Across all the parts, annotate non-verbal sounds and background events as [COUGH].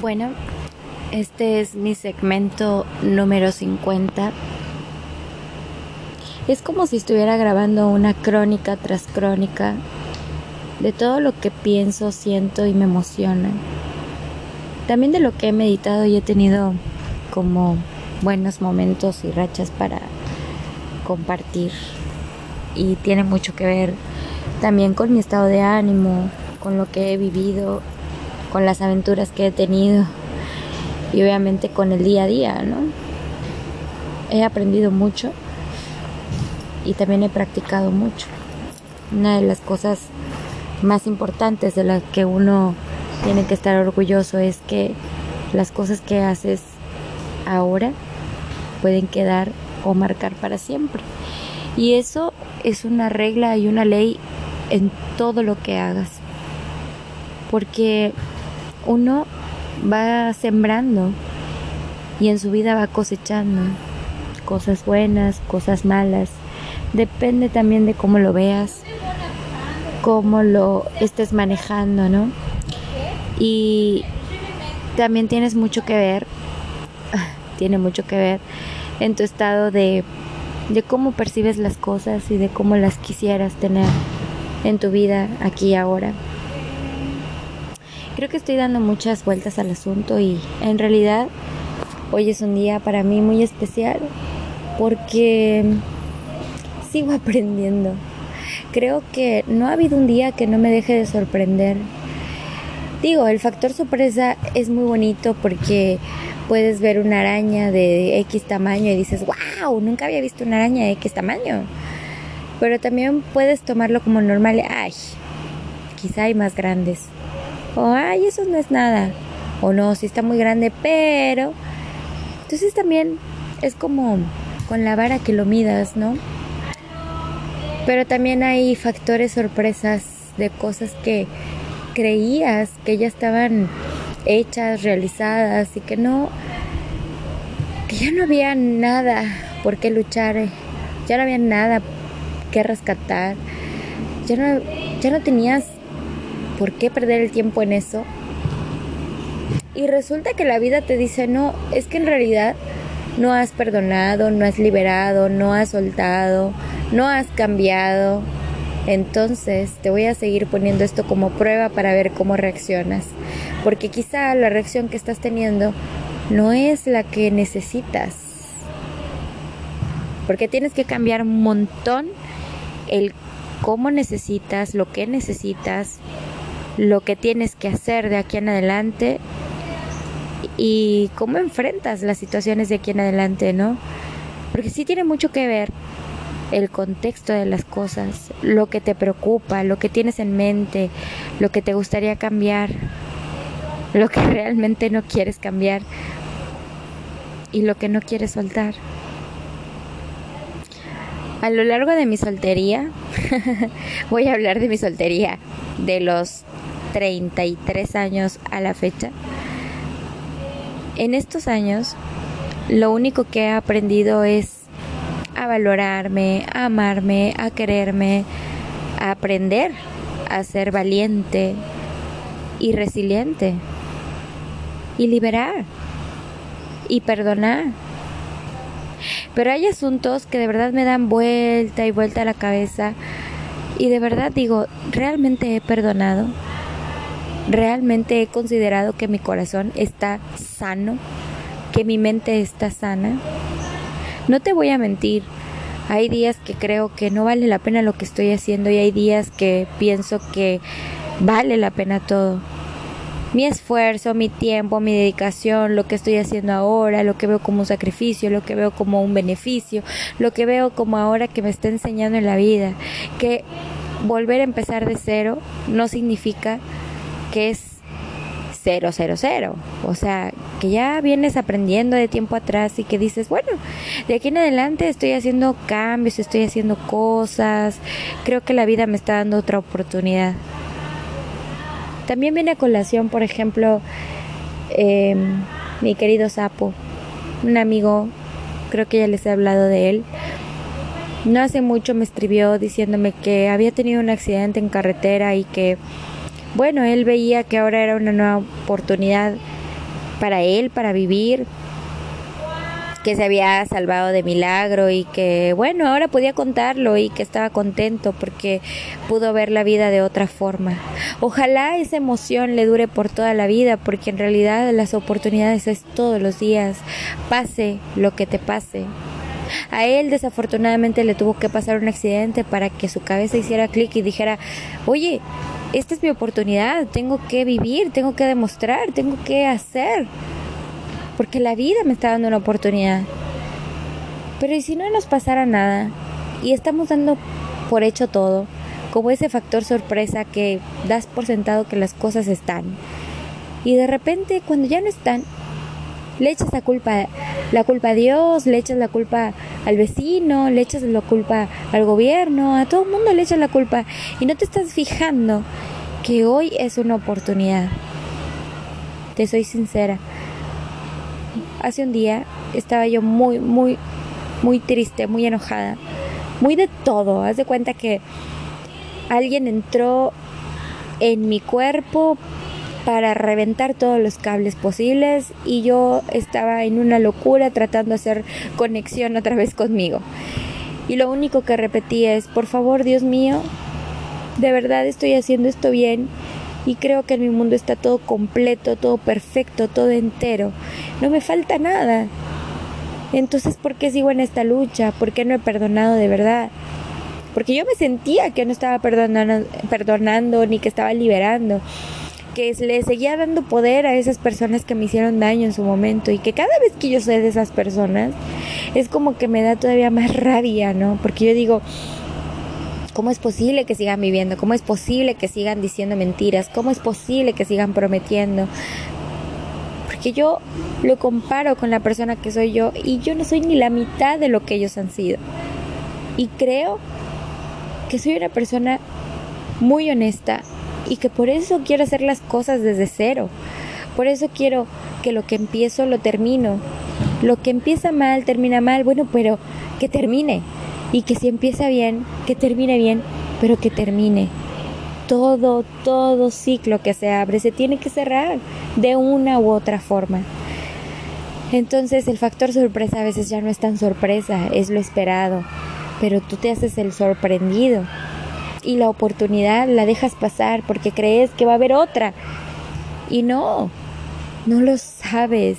Bueno, este es mi segmento número 50. Es como si estuviera grabando una crónica tras crónica de todo lo que pienso, siento y me emociona. También de lo que he meditado y he tenido como buenos momentos y rachas para compartir. Y tiene mucho que ver también con mi estado de ánimo, con lo que he vivido, con las aventuras que he tenido y obviamente con el día a día, ¿no? He aprendido mucho y también he practicado mucho. Una de las cosas más importantes de las que uno tiene que estar orgulloso es que las cosas que haces ahora pueden quedar o marcar para siempre. Y eso es una regla y una ley en todo lo que hagas. Porque uno va sembrando y en su vida va cosechando cosas buenas, cosas malas. Depende también de cómo lo veas, cómo lo estés manejando, ¿no? Y también tienes mucho que ver, [LAUGHS] tiene mucho que ver en tu estado de, de cómo percibes las cosas y de cómo las quisieras tener en tu vida aquí y ahora. Creo que estoy dando muchas vueltas al asunto y en realidad hoy es un día para mí muy especial porque sigo [LAUGHS] aprendiendo. Creo que no ha habido un día que no me deje de sorprender. Digo, el factor sorpresa es muy bonito porque puedes ver una araña de X tamaño y dices, wow, nunca había visto una araña de X tamaño. Pero también puedes tomarlo como normal, ay, quizá hay más grandes. O, ay, eso no es nada. O no, si está muy grande, pero... Entonces también es como con la vara que lo midas, ¿no? Pero también hay factores sorpresas de cosas que creías que ya estaban hechas, realizadas y que no, que ya no había nada por qué luchar, ya no había nada que rescatar, ya no, ya no tenías ¿por qué perder el tiempo en eso? Y resulta que la vida te dice, no, es que en realidad no has perdonado, no has liberado, no has soltado, no has cambiado. Entonces te voy a seguir poniendo esto como prueba para ver cómo reaccionas. Porque quizá la reacción que estás teniendo no es la que necesitas. Porque tienes que cambiar un montón el cómo necesitas, lo que necesitas, lo que tienes que hacer de aquí en adelante y cómo enfrentas las situaciones de aquí en adelante, ¿no? Porque sí tiene mucho que ver el contexto de las cosas, lo que te preocupa, lo que tienes en mente, lo que te gustaría cambiar, lo que [LAUGHS] realmente no quieres cambiar y lo que no quieres soltar. A lo largo de mi soltería, [LAUGHS] voy a hablar de mi soltería, de los 33 años a la fecha. En estos años, lo único que he aprendido es a valorarme, a amarme, a quererme, a aprender a ser valiente y resiliente y liberar y perdonar. Pero hay asuntos que de verdad me dan vuelta y vuelta a la cabeza y de verdad digo, ¿realmente he perdonado? Realmente he considerado que mi corazón está sano, que mi mente está sana. No te voy a mentir, hay días que creo que no vale la pena lo que estoy haciendo y hay días que pienso que vale la pena todo. Mi esfuerzo, mi tiempo, mi dedicación, lo que estoy haciendo ahora, lo que veo como un sacrificio, lo que veo como un beneficio, lo que veo como ahora que me está enseñando en la vida, que volver a empezar de cero no significa que es cero, cero, cero. O sea, que ya vienes aprendiendo de tiempo atrás y que dices, bueno, de aquí en adelante estoy haciendo cambios, estoy haciendo cosas, creo que la vida me está dando otra oportunidad. También viene a colación, por ejemplo, em, mi querido Sapo, un amigo, creo que ya les he hablado de él. No hace mucho me escribió diciéndome que había tenido un accidente en carretera y que bueno, él veía que ahora era una nueva oportunidad para él, para vivir, que se había salvado de milagro y que bueno, ahora podía contarlo y que estaba contento porque pudo ver la vida de otra forma. Ojalá esa emoción le dure por toda la vida porque en realidad las oportunidades es todos los días, pase lo que te pase. A él desafortunadamente le tuvo que pasar un accidente para que su cabeza hiciera clic y dijera, oye, esta es mi oportunidad, tengo que vivir, tengo que demostrar, tengo que hacer porque la vida me está dando una oportunidad. Pero ¿y si no nos pasara nada? Y estamos dando por hecho todo, como ese factor sorpresa que das por sentado que las cosas están. Y de repente, cuando ya no están, le echas la culpa, la culpa a Dios, le echas la culpa al vecino, le echas la culpa al gobierno, a todo el mundo le echas la culpa y no te estás fijando que hoy es una oportunidad. Te soy sincera, hace un día estaba yo muy, muy, muy triste, muy enojada, muy de todo. Haz de cuenta que alguien entró en mi cuerpo para reventar todos los cables posibles y yo estaba en una locura tratando de hacer conexión otra vez conmigo. Y lo único que repetía es, por favor, Dios mío, de verdad estoy haciendo esto bien y creo que en mi mundo está todo completo, todo perfecto, todo entero. No me falta nada. Entonces, ¿por qué sigo en esta lucha? ¿Por qué no he perdonado de verdad? Porque yo me sentía que no estaba perdonando, perdonando ni que estaba liberando, que le seguía dando poder a esas personas que me hicieron daño en su momento y que cada vez que yo sé de esas personas es como que me da todavía más rabia, ¿no? Porque yo digo, ¿Cómo es posible que sigan viviendo? ¿Cómo es posible que sigan diciendo mentiras? ¿Cómo es posible que sigan prometiendo? Porque yo lo comparo con la persona que soy yo y yo no soy ni la mitad de lo que ellos han sido. Y creo que soy una persona muy honesta y que por eso quiero hacer las cosas desde cero. Por eso quiero que lo que empiezo lo termino. Lo que empieza mal termina mal, bueno, pero que termine y que si empieza bien, que termine bien, pero que termine. Todo, todo ciclo que se abre se tiene que cerrar de una u otra forma. Entonces el factor sorpresa a veces ya no es tan sorpresa, es lo esperado, pero tú te haces el sorprendido y la oportunidad la dejas pasar porque crees que va a haber otra. Y no, no lo sabes.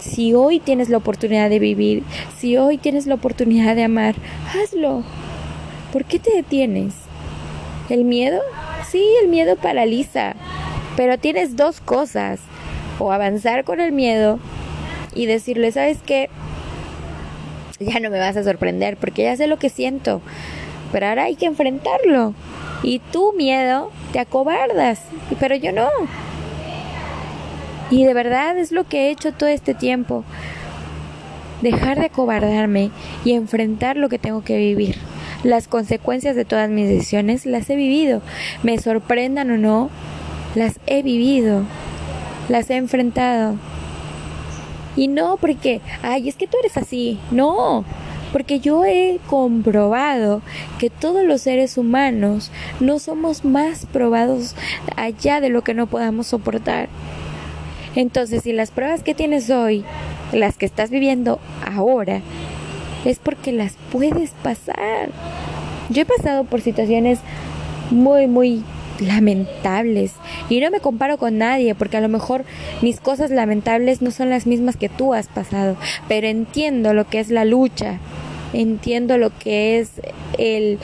Si hoy tienes la oportunidad de vivir, si hoy tienes la oportunidad de amar, hazlo. ¿Por qué te detienes? ¿El miedo? Sí, el miedo paraliza. Pero tienes dos cosas. O avanzar con el miedo y decirle, ¿sabes qué? Ya no me vas a sorprender porque ya sé lo que siento. Pero ahora hay que enfrentarlo. Y tu miedo te acobardas. Pero yo no. Y de verdad es lo que he hecho todo este tiempo. Dejar de acobardarme y enfrentar lo que tengo que vivir. Las consecuencias de todas mis decisiones las he vivido. Me sorprendan o no, las he vivido. Las he enfrentado. Y no porque, ay, es que tú eres así. No, porque yo he comprobado que todos los seres humanos no somos más probados allá de lo que no podamos soportar. Entonces, si las pruebas que tienes hoy, las que estás viviendo ahora, es porque las puedes pasar. Yo he pasado por situaciones muy, muy lamentables y no me comparo con nadie porque a lo mejor mis cosas lamentables no son las mismas que tú has pasado, pero entiendo lo que es la lucha, entiendo lo que es el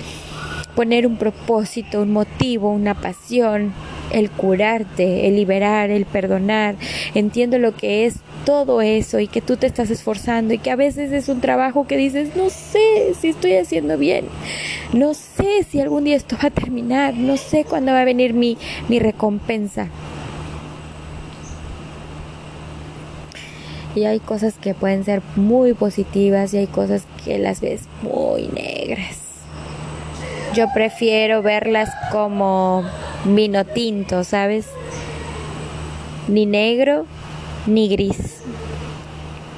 poner un propósito, un motivo, una pasión, el curarte, el liberar, el perdonar. Entiendo lo que es todo eso y que tú te estás esforzando y que a veces es un trabajo que dices, no sé si estoy haciendo bien, no sé si algún día esto va a terminar, no sé cuándo va a venir mi, mi recompensa. Y hay cosas que pueden ser muy positivas y hay cosas que las ves muy negras. Yo prefiero verlas como vino tinto, ¿sabes? Ni negro ni gris,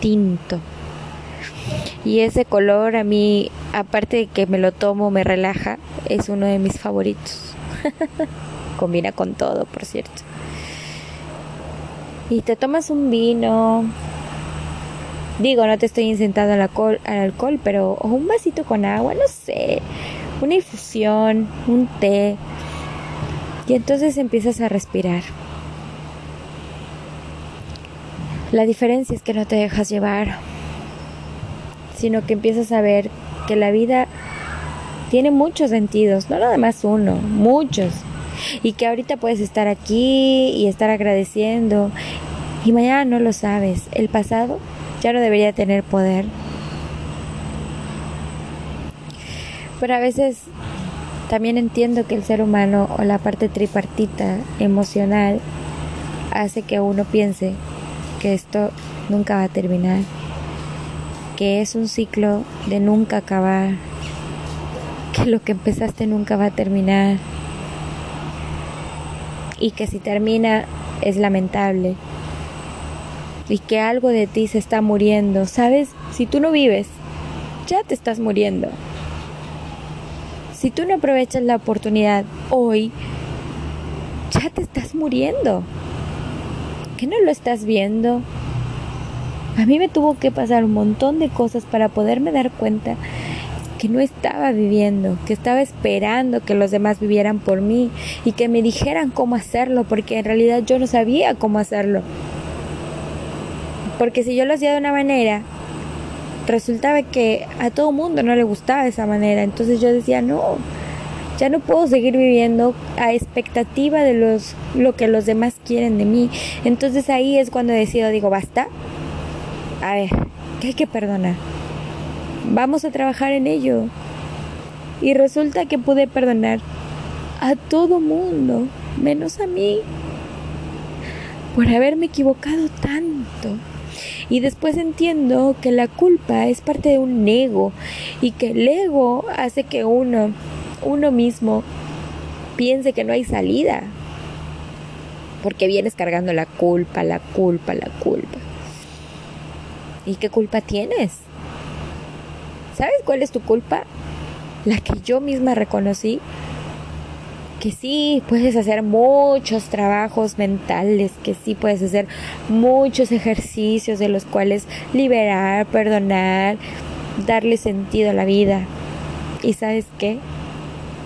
tinto. Y ese color a mí, aparte de que me lo tomo, me relaja, es uno de mis favoritos. [LAUGHS] Combina con todo, por cierto. y te tomas un vino. Digo, no te estoy incitando al alcohol, al alcohol, pero un vasito con agua, no sé, una infusión, un té. Y entonces empiezas a respirar. La diferencia es que no te dejas llevar, sino que empiezas a ver que la vida tiene muchos sentidos, no nada más uno, muchos. Y que ahorita puedes estar aquí y estar agradeciendo y mañana no lo sabes. El pasado ya no debería tener poder. Pero a veces también entiendo que el ser humano o la parte tripartita emocional hace que uno piense que esto nunca va a terminar, que es un ciclo de nunca acabar, que lo que empezaste nunca va a terminar y que si termina es lamentable y que algo de ti se está muriendo, ¿sabes? Si tú no vives, ya te estás muriendo. Si tú no aprovechas la oportunidad hoy, ya te estás muriendo qué no lo estás viendo? A mí me tuvo que pasar un montón de cosas para poderme dar cuenta que no estaba viviendo, que estaba esperando que los demás vivieran por mí y que me dijeran cómo hacerlo, porque en realidad yo no sabía cómo hacerlo. Porque si yo lo hacía de una manera, resultaba que a todo mundo no le gustaba esa manera. Entonces yo decía, no, ya no puedo seguir viviendo a expectativa de los, lo que los demás quieren de mí. Entonces ahí es cuando decido, digo, basta. A ver, ¿qué hay que perdonar? Vamos a trabajar en ello. Y resulta que pude perdonar a todo mundo, menos a mí, por haberme equivocado tanto. Y después entiendo que la culpa es parte de un ego y que el ego hace que uno uno mismo piense que no hay salida. Porque vienes cargando la culpa, la culpa, la culpa. ¿Y qué culpa tienes? ¿Sabes cuál es tu culpa? La que yo misma reconocí. Que sí, puedes hacer muchos trabajos mentales, que sí puedes hacer muchos ejercicios de los cuales liberar, perdonar, darle sentido a la vida. ¿Y sabes qué?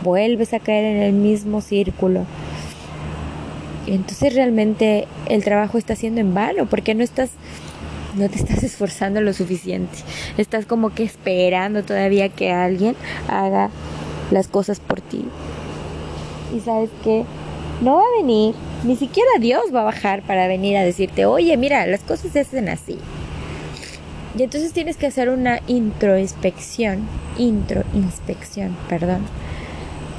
vuelves a caer en el mismo círculo. Entonces realmente el trabajo está siendo en vano porque no estás no te estás esforzando lo suficiente. Estás como que esperando todavía que alguien haga las cosas por ti. Y sabes que no va a venir, ni siquiera Dios va a bajar para venir a decirte, oye, mira, las cosas se hacen así. Y entonces tienes que hacer una introspección, introinspección, perdón,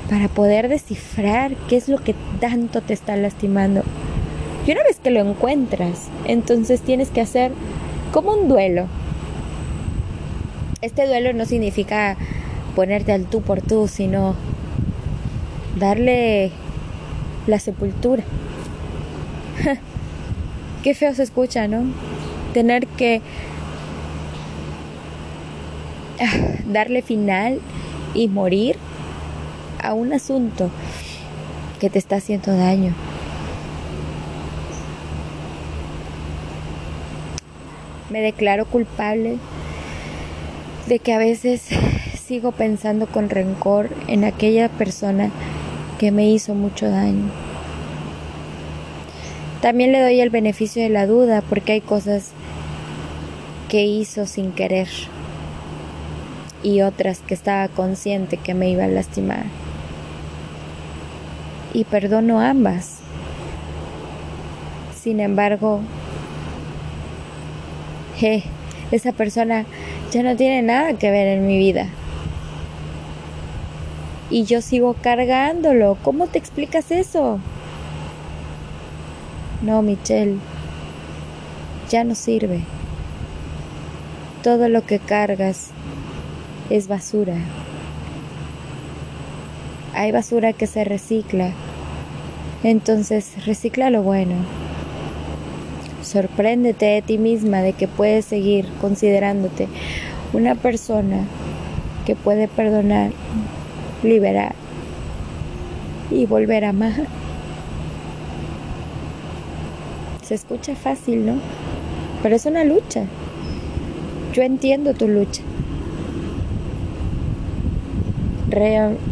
para poder descifrar qué es lo que tanto te está lastimando. Y una vez que lo encuentras, entonces tienes que hacer como un duelo. Este duelo no significa ponerte al tú por tú, sino darle la sepultura. [LAUGHS] Qué feo se escucha, ¿no? Tener que ah, darle final y morir a un asunto que te está haciendo daño. Me declaro culpable de que a veces sigo pensando con rencor en aquella persona que me hizo mucho daño. También le doy el beneficio de la duda porque hay cosas que hizo sin querer y otras que estaba consciente que me iba a lastimar y perdono ambas. Sin embargo, esa persona ya no tiene nada que ver en mi vida. Y yo sigo cargándolo. ¿Cómo te explicas eso? No, Michelle, ya no sirve. Todo lo que cargas es basura. Hay basura que se recicla. Entonces recicla lo bueno. Sorpréndete de ti misma de que puedes seguir considerándote una persona que puede perdonar, liberar y volver a amar. Se escucha fácil, ¿no? Pero es una lucha. Yo entiendo tu lucha.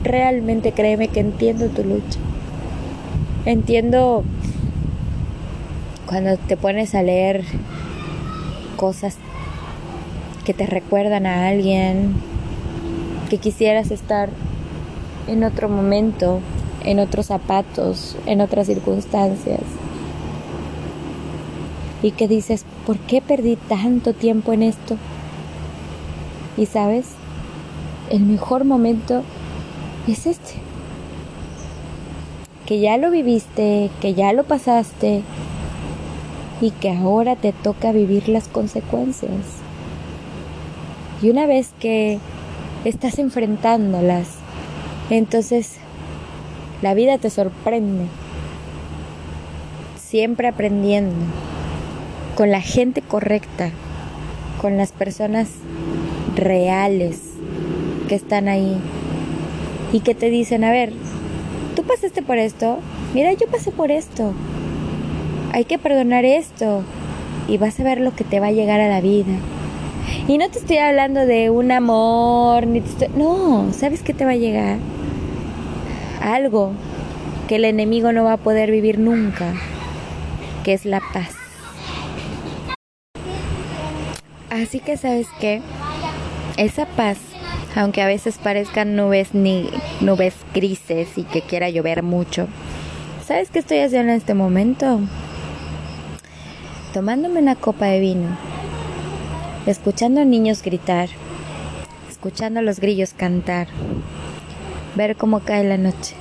realmente créeme que entiendo tu lucha. Entiendo cuando te pones a leer cosas que te recuerdan a alguien, que quisieras estar en otro momento, en otros zapatos, en otras circunstancias. Y que dices, ¿por qué perdí tanto tiempo en esto? Y sabes, el mejor momento es este. Que ya lo viviste, que ya lo pasaste y que ahora te toca vivir las consecuencias. Y una vez que estás enfrentándolas, entonces la vida te sorprende. Siempre aprendiendo, con la gente correcta, con las personas reales que están ahí y que te dicen, a ver, tú pasaste por esto, mira, yo pasé por esto, hay que perdonar esto y vas a ver lo que te va a llegar a la vida. Y no te estoy hablando de un amor, ni no, ¿sabes qué te va a llegar? Algo que el enemigo no va a poder vivir nunca, que es la paz. Así que sabes qué, esa paz, aunque a veces parezcan nubes ni nubes grises y que quiera llover mucho, ¿sabes qué estoy haciendo en este momento? Tomándome una copa de vino escuchando niños gritar, escuchando a los grillos cantar, ver cómo cae la noche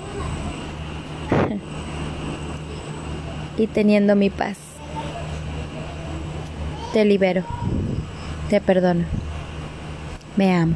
y teniendo mi paz. Te libero, te perdono, me amo.